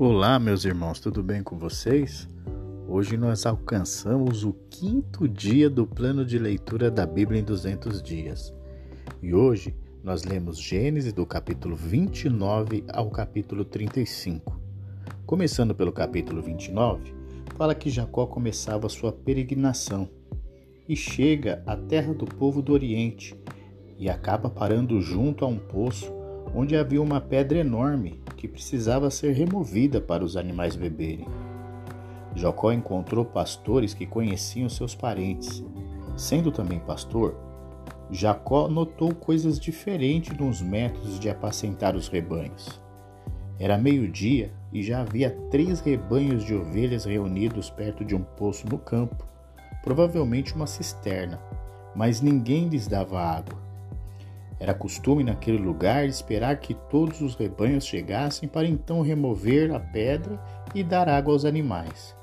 Olá, meus irmãos, tudo bem com vocês? Hoje nós alcançamos o quinto dia do plano de leitura da Bíblia em 200 dias. E hoje nós lemos Gênesis do capítulo 29 ao capítulo 35. Começando pelo capítulo 29, fala que Jacó começava sua peregrinação e chega à terra do povo do Oriente e acaba parando junto a um poço onde havia uma pedra enorme que precisava ser removida para os animais beberem. Jacó encontrou pastores que conheciam seus parentes. Sendo também pastor, Jacó notou coisas diferentes nos métodos de apacentar os rebanhos. Era meio-dia e já havia três rebanhos de ovelhas reunidos perto de um poço no campo, provavelmente uma cisterna, mas ninguém lhes dava água. Era costume naquele lugar esperar que todos os rebanhos chegassem para então remover a pedra e dar água aos animais.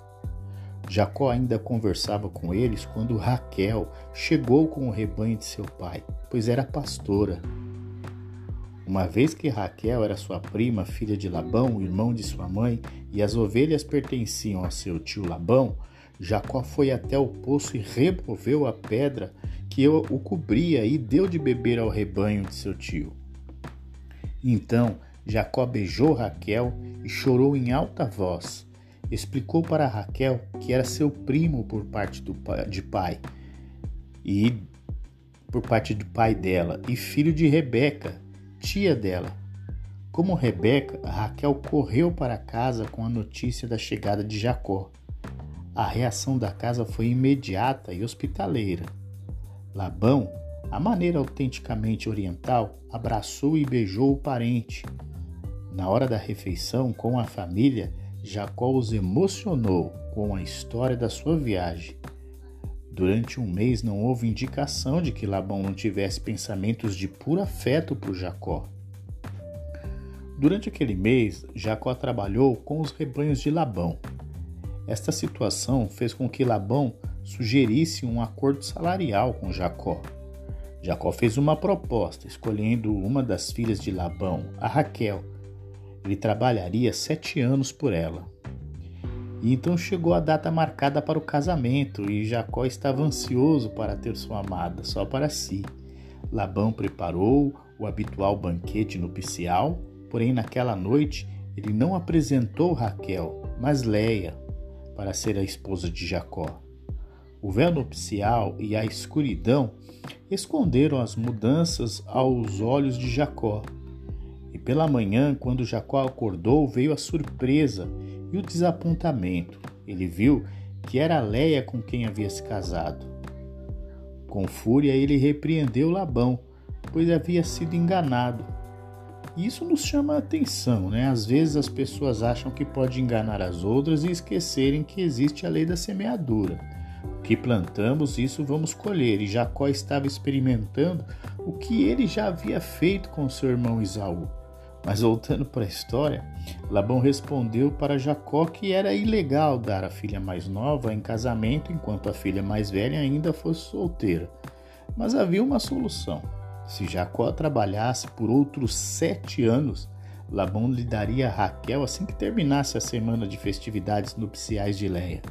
Jacó ainda conversava com eles quando Raquel chegou com o rebanho de seu pai, pois era pastora. Uma vez que Raquel era sua prima, filha de Labão, irmão de sua mãe, e as ovelhas pertenciam a seu tio Labão, Jacó foi até o poço e removeu a pedra que o cobria e deu de beber ao rebanho de seu tio. Então Jacó beijou Raquel e chorou em alta voz. Explicou para Raquel que era seu primo por parte do pai, de pai e por parte do pai dela e filho de Rebeca, tia dela. Como Rebeca, Raquel correu para casa com a notícia da chegada de Jacó. A reação da casa foi imediata e hospitaleira. Labão, à maneira autenticamente oriental, abraçou e beijou o parente. Na hora da refeição com a família, Jacó os emocionou com a história da sua viagem. Durante um mês não houve indicação de que Labão não tivesse pensamentos de puro afeto por Jacó. Durante aquele mês, Jacó trabalhou com os rebanhos de Labão. Esta situação fez com que Labão sugerisse um acordo salarial com Jacó. Jacó fez uma proposta, escolhendo uma das filhas de Labão, a Raquel. Ele trabalharia sete anos por ela. E então chegou a data marcada para o casamento e Jacó estava ansioso para ter sua amada só para si. Labão preparou o habitual banquete nupcial, porém naquela noite ele não apresentou Raquel, mas Leia, para ser a esposa de Jacó. O véu nupcial e a escuridão esconderam as mudanças aos olhos de Jacó. E pela manhã, quando Jacó acordou, veio a surpresa e o desapontamento. Ele viu que era Leia com quem havia se casado. Com fúria, ele repreendeu Labão, pois havia sido enganado. E isso nos chama a atenção, né? Às vezes as pessoas acham que pode enganar as outras e esquecerem que existe a lei da semeadura. Que plantamos, isso vamos colher. E Jacó estava experimentando o que ele já havia feito com seu irmão Isaú. Mas voltando para a história, Labão respondeu para Jacó que era ilegal dar a filha mais nova em casamento enquanto a filha mais velha ainda fosse solteira. Mas havia uma solução. Se Jacó trabalhasse por outros sete anos, Labão lhe daria a Raquel assim que terminasse a semana de festividades nupciais de Leia.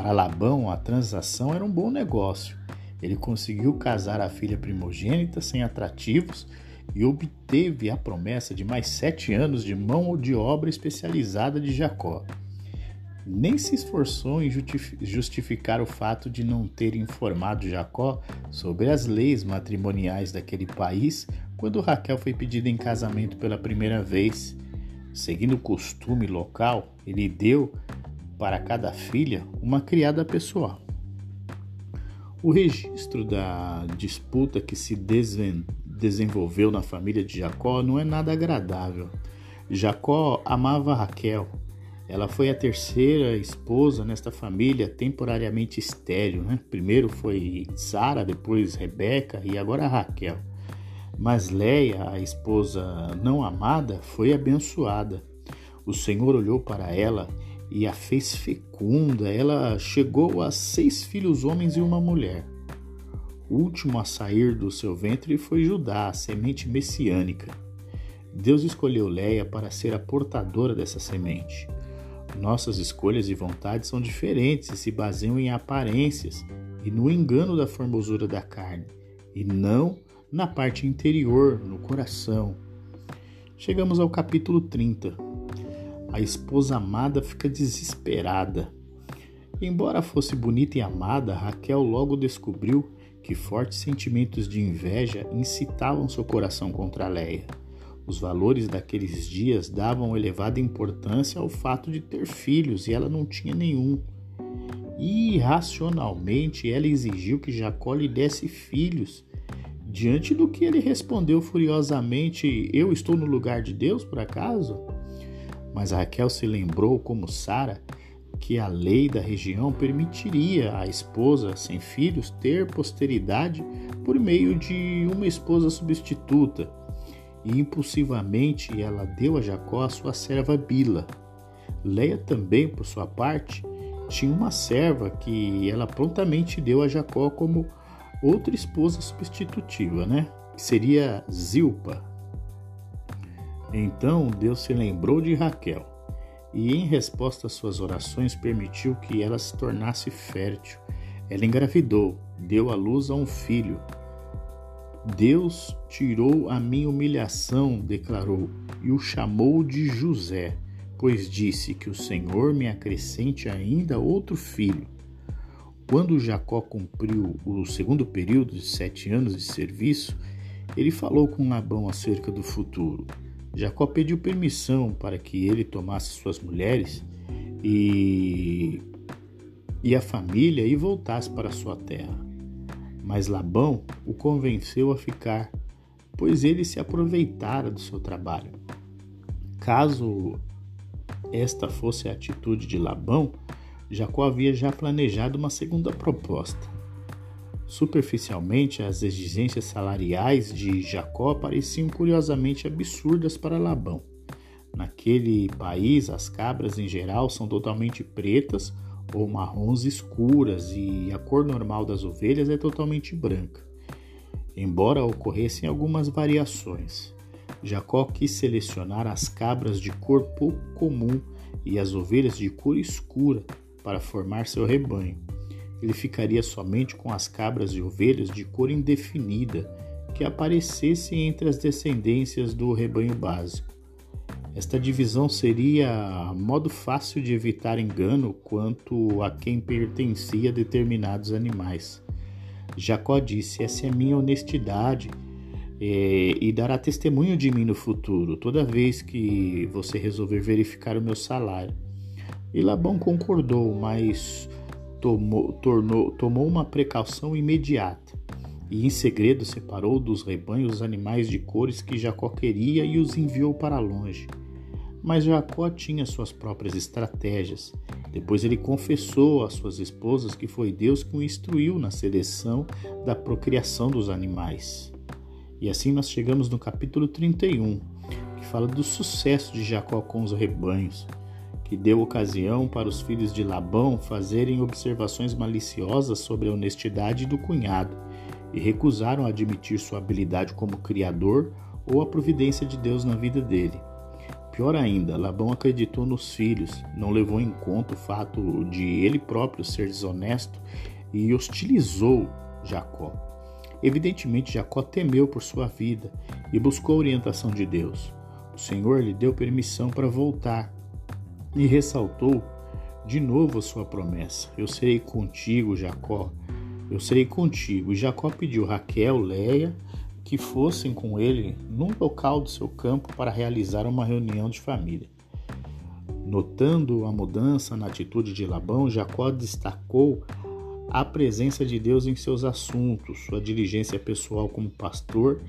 Para Labão, a transação era um bom negócio. Ele conseguiu casar a filha primogênita sem atrativos e obteve a promessa de mais sete anos de mão de obra especializada de Jacó. Nem se esforçou em justificar o fato de não ter informado Jacó sobre as leis matrimoniais daquele país quando Raquel foi pedida em casamento pela primeira vez. Seguindo o costume local, ele deu para cada filha uma criada pessoal. O registro da disputa que se desenvolveu na família de Jacó não é nada agradável. Jacó amava Raquel. Ela foi a terceira esposa nesta família temporariamente estéril. Né? Primeiro foi Sara, depois Rebeca e agora Raquel. Mas Leia, a esposa não amada, foi abençoada. O Senhor olhou para ela e a fez fecunda. Ela chegou a seis filhos homens e uma mulher. O último a sair do seu ventre foi Judá, a semente messiânica. Deus escolheu Leia para ser a portadora dessa semente. Nossas escolhas e vontades são diferentes e se baseiam em aparências e no engano da formosura da carne, e não na parte interior, no coração. Chegamos ao capítulo 30. A esposa amada fica desesperada. Embora fosse bonita e amada, Raquel logo descobriu que fortes sentimentos de inveja incitavam seu coração contra Leia. Os valores daqueles dias davam elevada importância ao fato de ter filhos e ela não tinha nenhum. E irracionalmente ela exigiu que Jacó lhe desse filhos. Diante do que ele respondeu furiosamente: Eu estou no lugar de Deus, por acaso? Mas Raquel se lembrou, como Sara, que a lei da região permitiria à esposa sem filhos ter posteridade por meio de uma esposa substituta. E impulsivamente ela deu a Jacó a sua serva Bila. Leia também, por sua parte, tinha uma serva que ela prontamente deu a Jacó como outra esposa substitutiva, né? Que seria Zilpa. Então Deus se lembrou de Raquel e, em resposta às suas orações, permitiu que ela se tornasse fértil. Ela engravidou, deu à luz a um filho. Deus tirou a minha humilhação, declarou, e o chamou de José, pois disse que o Senhor me acrescente ainda outro filho. Quando Jacó cumpriu o segundo período de sete anos de serviço, ele falou com Labão acerca do futuro. Jacó pediu permissão para que ele tomasse suas mulheres e, e a família e voltasse para sua terra. Mas Labão o convenceu a ficar, pois ele se aproveitara do seu trabalho. Caso esta fosse a atitude de Labão, Jacó havia já planejado uma segunda proposta. Superficialmente, as exigências salariais de Jacó pareciam curiosamente absurdas para Labão. Naquele país, as cabras em geral são totalmente pretas ou marrons escuras e a cor normal das ovelhas é totalmente branca. Embora ocorressem algumas variações, Jacó quis selecionar as cabras de cor pouco comum e as ovelhas de cor escura para formar seu rebanho ele ficaria somente com as cabras e ovelhas de cor indefinida que aparecessem entre as descendências do rebanho básico. Esta divisão seria modo fácil de evitar engano quanto a quem pertencia a determinados animais. Jacó disse: Essa é minha honestidade é, e dará testemunho de mim no futuro, toda vez que você resolver verificar o meu salário. E Labão concordou, mas tomou, tornou, tomou uma precaução imediata e em segredo separou dos rebanhos os animais de cores que Jacó queria e os enviou para longe. Mas Jacó tinha suas próprias estratégias. Depois ele confessou às suas esposas que foi Deus que o instruiu na seleção da procriação dos animais. E assim nós chegamos no capítulo 31, que fala do sucesso de Jacó com os rebanhos que deu ocasião para os filhos de Labão fazerem observações maliciosas sobre a honestidade do cunhado e recusaram admitir sua habilidade como criador ou a providência de Deus na vida dele. Pior ainda, Labão acreditou nos filhos, não levou em conta o fato de ele próprio ser desonesto e hostilizou Jacó. Evidentemente, Jacó temeu por sua vida e buscou a orientação de Deus. O Senhor lhe deu permissão para voltar e ressaltou de novo a sua promessa: Eu serei contigo, Jacó. Eu serei contigo. E Jacó pediu Raquel, Leia, que fossem com ele num local do seu campo para realizar uma reunião de família. Notando a mudança na atitude de Labão, Jacó destacou a presença de Deus em seus assuntos, sua diligência pessoal como pastor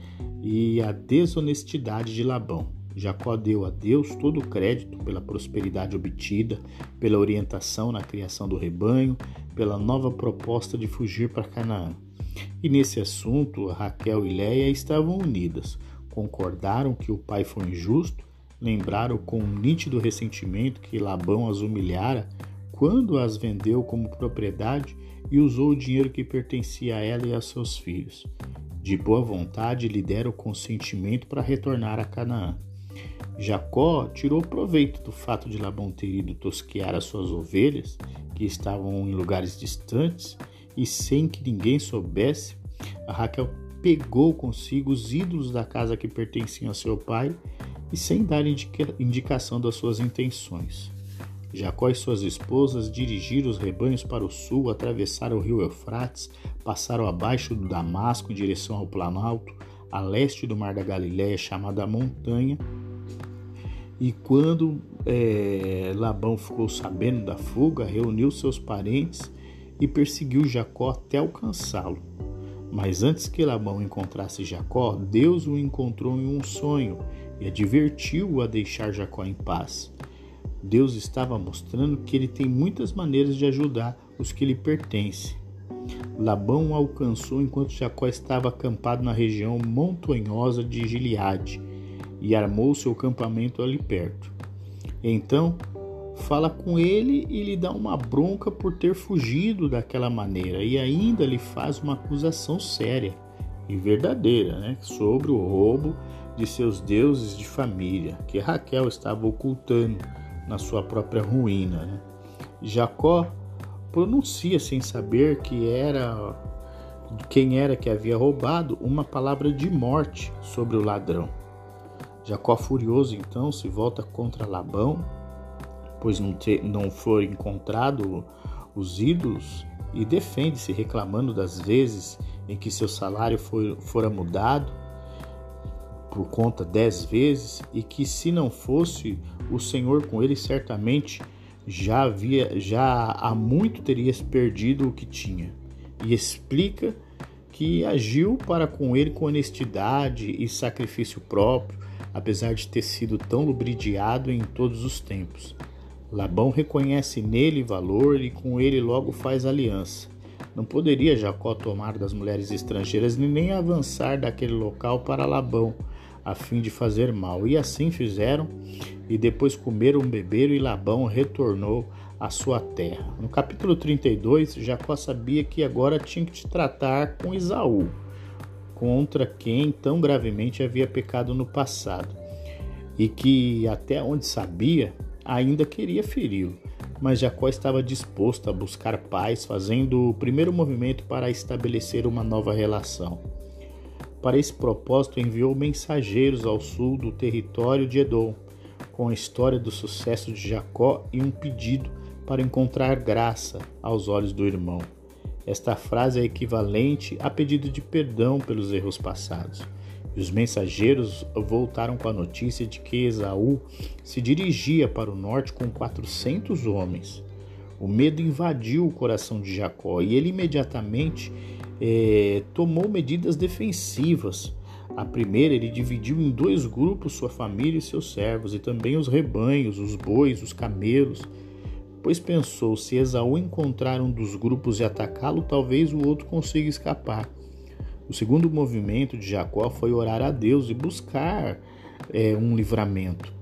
e a desonestidade de Labão. Jacó deu a Deus todo o crédito pela prosperidade obtida, pela orientação na criação do rebanho, pela nova proposta de fugir para Canaã. E nesse assunto, Raquel e Leia estavam unidas, concordaram que o pai foi injusto, lembraram com um nítido ressentimento que Labão as humilhara quando as vendeu como propriedade e usou o dinheiro que pertencia a ela e a seus filhos. De boa vontade lhe deram consentimento para retornar a Canaã. Jacó tirou proveito do fato de Labão ter ido tosquear as suas ovelhas, que estavam em lugares distantes, e sem que ninguém soubesse, a Raquel pegou consigo os ídolos da casa que pertenciam a seu pai e sem dar indica indicação das suas intenções. Jacó e suas esposas dirigiram os rebanhos para o sul, atravessaram o rio Eufrates, passaram abaixo do Damasco em direção ao Planalto, a leste do Mar da Galiléia, chamada Montanha. E quando é, Labão ficou sabendo da fuga, reuniu seus parentes e perseguiu Jacó até alcançá-lo. Mas antes que Labão encontrasse Jacó, Deus o encontrou em um sonho e advertiu-o a deixar Jacó em paz. Deus estava mostrando que ele tem muitas maneiras de ajudar os que lhe pertencem. Labão o alcançou enquanto Jacó estava acampado na região montanhosa de Gileade e armou seu acampamento ali perto. Então, fala com ele e lhe dá uma bronca por ter fugido daquela maneira e ainda lhe faz uma acusação séria e verdadeira né, sobre o roubo de seus deuses de família que Raquel estava ocultando na sua própria ruína. Né? Jacó pronuncia sem saber que era quem era que havia roubado uma palavra de morte sobre o ladrão. Jacó furioso então se volta contra Labão pois não, ter, não for encontrado os ídolos, e defende-se reclamando das vezes em que seu salário foi, fora mudado por conta dez vezes e que se não fosse o Senhor com ele certamente já havia já há muito teria perdido o que tinha. E explica que agiu para com ele com honestidade e sacrifício próprio apesar de ter sido tão lubridiado em todos os tempos Labão reconhece nele valor e com ele logo faz aliança. Não poderia Jacó tomar das mulheres estrangeiras nem avançar daquele local para Labão, a fim de fazer mal. E assim fizeram, e depois comeram, beberam, e Labão retornou à sua terra. No capítulo 32, Jacó sabia que agora tinha que tratar com Esaú, contra quem tão gravemente havia pecado no passado, e que, até onde sabia, ainda queria feri-lo, mas Jacó estava disposto a buscar paz, fazendo o primeiro movimento para estabelecer uma nova relação. Para esse propósito, enviou mensageiros ao sul do território de Edom, com a história do sucesso de Jacó e um pedido para encontrar graça aos olhos do irmão. Esta frase é equivalente a pedido de perdão pelos erros passados. E os mensageiros voltaram com a notícia de que Esaú se dirigia para o norte com 400 homens. O medo invadiu o coração de Jacó e ele imediatamente é, tomou medidas defensivas. A primeira, ele dividiu em dois grupos sua família e seus servos, e também os rebanhos, os bois, os camelos, pois pensou: se Esaú encontrar um dos grupos e atacá-lo, talvez o outro consiga escapar. O segundo movimento de Jacó foi orar a Deus e buscar é, um livramento.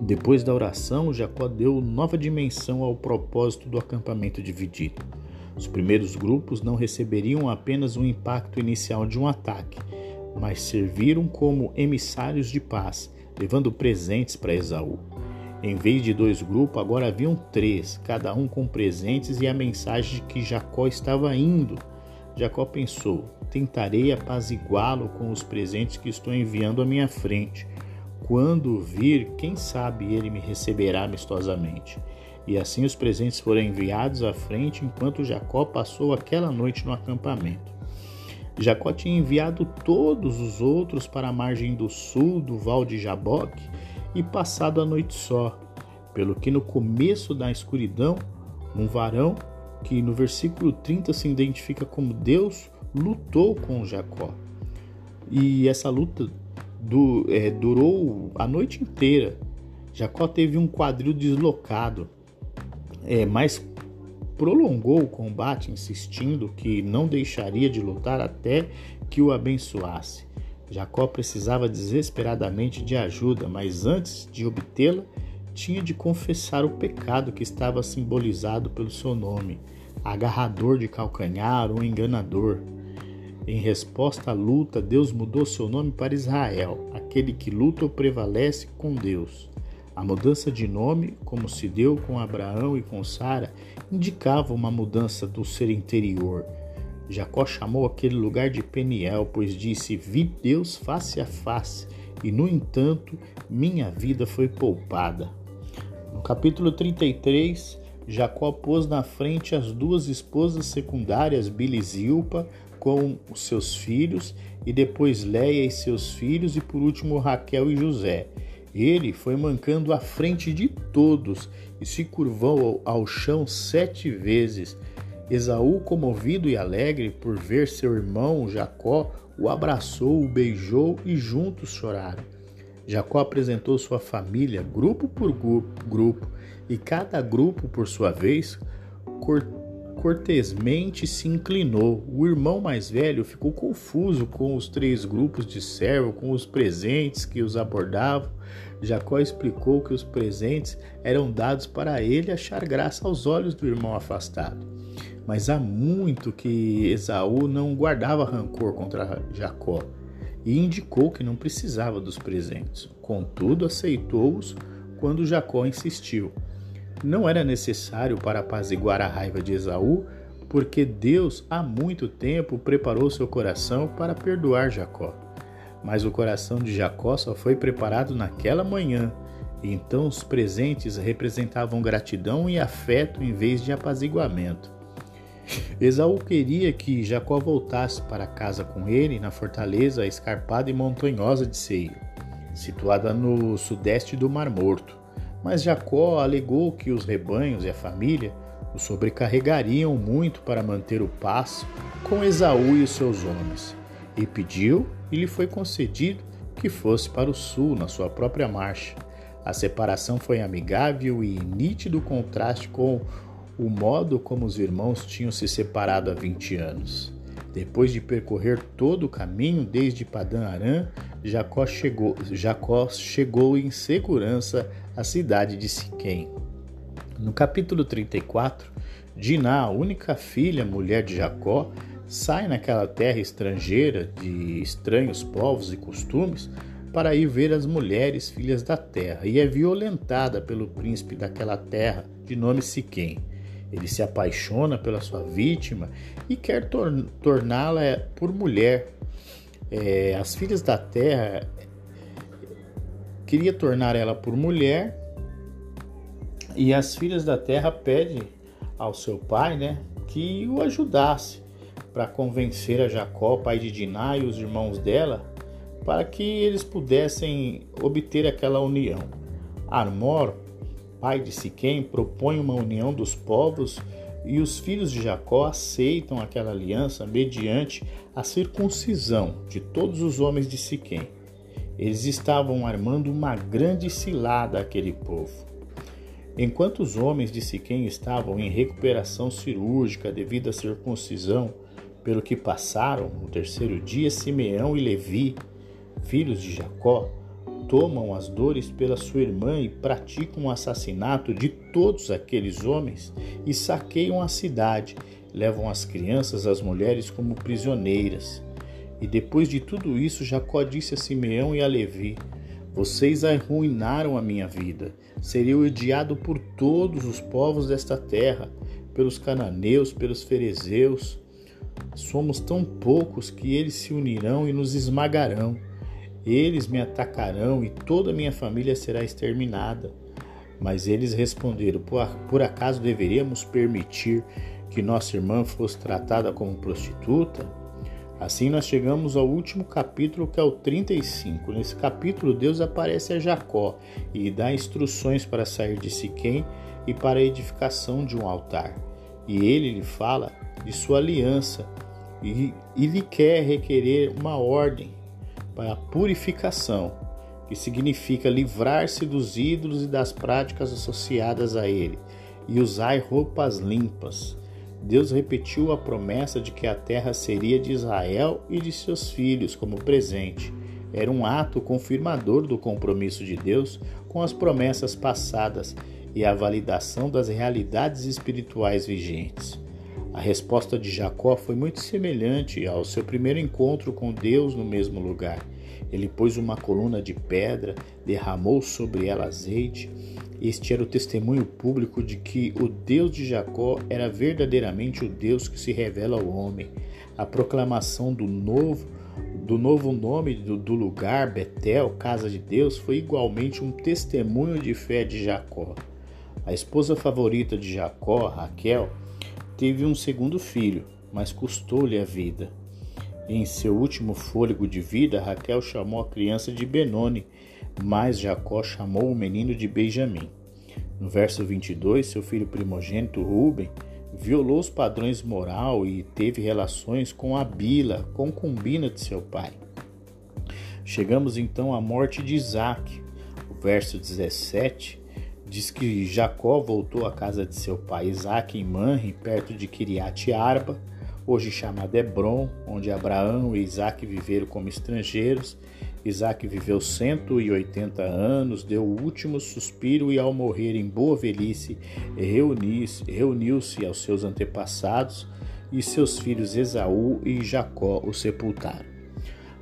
Depois da oração, Jacó deu nova dimensão ao propósito do acampamento dividido. Os primeiros grupos não receberiam apenas o impacto inicial de um ataque, mas serviram como emissários de paz, levando presentes para Esaú. Em vez de dois grupos, agora haviam três, cada um com presentes e a mensagem de que Jacó estava indo. Jacó pensou: tentarei apaziguá-lo com os presentes que estou enviando à minha frente. Quando vir, quem sabe ele me receberá amistosamente. E assim os presentes foram enviados à frente enquanto Jacó passou aquela noite no acampamento. Jacó tinha enviado todos os outros para a margem do sul do val de Jaboque e passado a noite só, pelo que no começo da escuridão, um varão que no versículo 30 se identifica como Deus lutou com Jacó. E essa luta do, é, durou a noite inteira. Jacó teve um quadril deslocado, é, mas prolongou o combate, insistindo que não deixaria de lutar até que o abençoasse. Jacó precisava desesperadamente de ajuda, mas antes de obtê-la, tinha de confessar o pecado que estava simbolizado pelo seu nome, agarrador de calcanhar ou enganador. Em resposta à luta, Deus mudou seu nome para Israel, aquele que luta ou prevalece com Deus. A mudança de nome, como se deu com Abraão e com Sara, indicava uma mudança do ser interior. Jacó chamou aquele lugar de Peniel, pois disse: Vi Deus face a face, e no entanto minha vida foi poupada. No capítulo 33, Jacó pôs na frente as duas esposas secundárias, e Zilpa, com os seus filhos, e depois Leia e seus filhos, e por último Raquel e José. Ele foi mancando à frente de todos e se curvou ao chão sete vezes. Esaú, comovido e alegre por ver seu irmão Jacó, o abraçou, o beijou e juntos choraram. Jacó apresentou sua família, grupo por grupo, e cada grupo, por sua vez, cortesmente se inclinou. O irmão mais velho ficou confuso com os três grupos de servo, com os presentes que os abordavam. Jacó explicou que os presentes eram dados para ele achar graça aos olhos do irmão afastado. Mas há muito que Esaú não guardava rancor contra Jacó e indicou que não precisava dos presentes. Contudo, aceitou-os quando Jacó insistiu. Não era necessário para apaziguar a raiva de Esaú, porque Deus há muito tempo preparou seu coração para perdoar Jacó. Mas o coração de Jacó só foi preparado naquela manhã, e então os presentes representavam gratidão e afeto em vez de apaziguamento. Esaú queria que Jacó voltasse para casa com ele na fortaleza escarpada e montanhosa de Seir, situada no sudeste do Mar Morto. Mas Jacó alegou que os rebanhos e a família o sobrecarregariam muito para manter o passo com Esaú e os seus homens, e pediu e lhe foi concedido que fosse para o sul na sua própria marcha. A separação foi amigável e nítido contraste com o modo como os irmãos tinham se separado há 20 anos. Depois de percorrer todo o caminho desde Padã Arã, Jacó chegou, Jacó chegou em segurança à cidade de Siquém. No capítulo 34, Diná, a única filha mulher de Jacó, sai naquela terra estrangeira de estranhos povos e costumes para ir ver as mulheres filhas da terra e é violentada pelo príncipe daquela terra de nome Siquém. Ele se apaixona pela sua vítima e quer tor torná-la por mulher. É, as filhas da terra queria tornar ela por mulher e as filhas da terra pedem ao seu pai, né, que o ajudasse para convencer a Jacó, pai de Diná e os irmãos dela, para que eles pudessem obter aquela união. Armor, pai de Siquém, propõe uma união dos povos e os filhos de Jacó aceitam aquela aliança mediante a circuncisão de todos os homens de Siquém. Eles estavam armando uma grande cilada àquele povo. Enquanto os homens de Siquém estavam em recuperação cirúrgica devido à circuncisão, pelo que passaram, no terceiro dia, Simeão e Levi, filhos de Jacó, tomam as dores pela sua irmã e praticam o assassinato de todos aqueles homens e saqueiam a cidade, levam as crianças, as mulheres como prisioneiras. E depois de tudo isso, Jacó disse a Simeão e a Levi: Vocês arruinaram a minha vida. Seria odiado por todos os povos desta terra, pelos cananeus, pelos ferezeus, Somos tão poucos que eles se unirão e nos esmagarão. Eles me atacarão e toda a minha família será exterminada. Mas eles responderam: Por acaso deveríamos permitir que nossa irmã fosse tratada como prostituta? Assim nós chegamos ao último capítulo, que é o 35. Nesse capítulo, Deus aparece a Jacó e dá instruções para sair de Siquém e para a edificação de um altar. E ele lhe fala de sua aliança e, e lhe quer requerer uma ordem para a purificação, que significa livrar-se dos ídolos e das práticas associadas a ele, e usar roupas limpas. Deus repetiu a promessa de que a terra seria de Israel e de seus filhos como presente. Era um ato confirmador do compromisso de Deus com as promessas passadas e a validação das realidades espirituais vigentes. A resposta de Jacó foi muito semelhante ao seu primeiro encontro com Deus no mesmo lugar. Ele pôs uma coluna de pedra, derramou sobre ela azeite. Este era o testemunho público de que o Deus de Jacó era verdadeiramente o Deus que se revela ao homem. A proclamação do novo do novo nome do, do, lugar, Betel, casa de Deus, foi igualmente um testemunho de fé de Jacó. A esposa favorita de Jacó, Raquel, teve um segundo filho, mas custou-lhe a vida. Em seu último fôlego de vida, Raquel chamou a criança de Benoni, mas Jacó chamou o menino de Benjamim. No verso 22, seu filho primogênito Ruben violou os padrões moral e teve relações com a Bila, concubina de seu pai. Chegamos então à morte de Isaac. O verso 17 diz que Jacó voltou à casa de seu pai Isaac em Manre, perto de Kiriat Arba, hoje chamada Hebron, onde Abraão e Isaac viveram como estrangeiros. Isaac viveu 180 anos, deu o último suspiro e, ao morrer em boa velhice, reuniu-se aos seus antepassados e seus filhos Esaú e Jacó o sepultaram.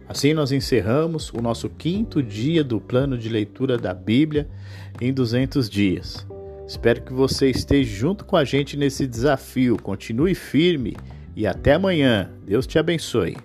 Assim nós encerramos o nosso quinto dia do plano de leitura da Bíblia em 200 dias. Espero que você esteja junto com a gente nesse desafio. Continue firme e até amanhã. Deus te abençoe.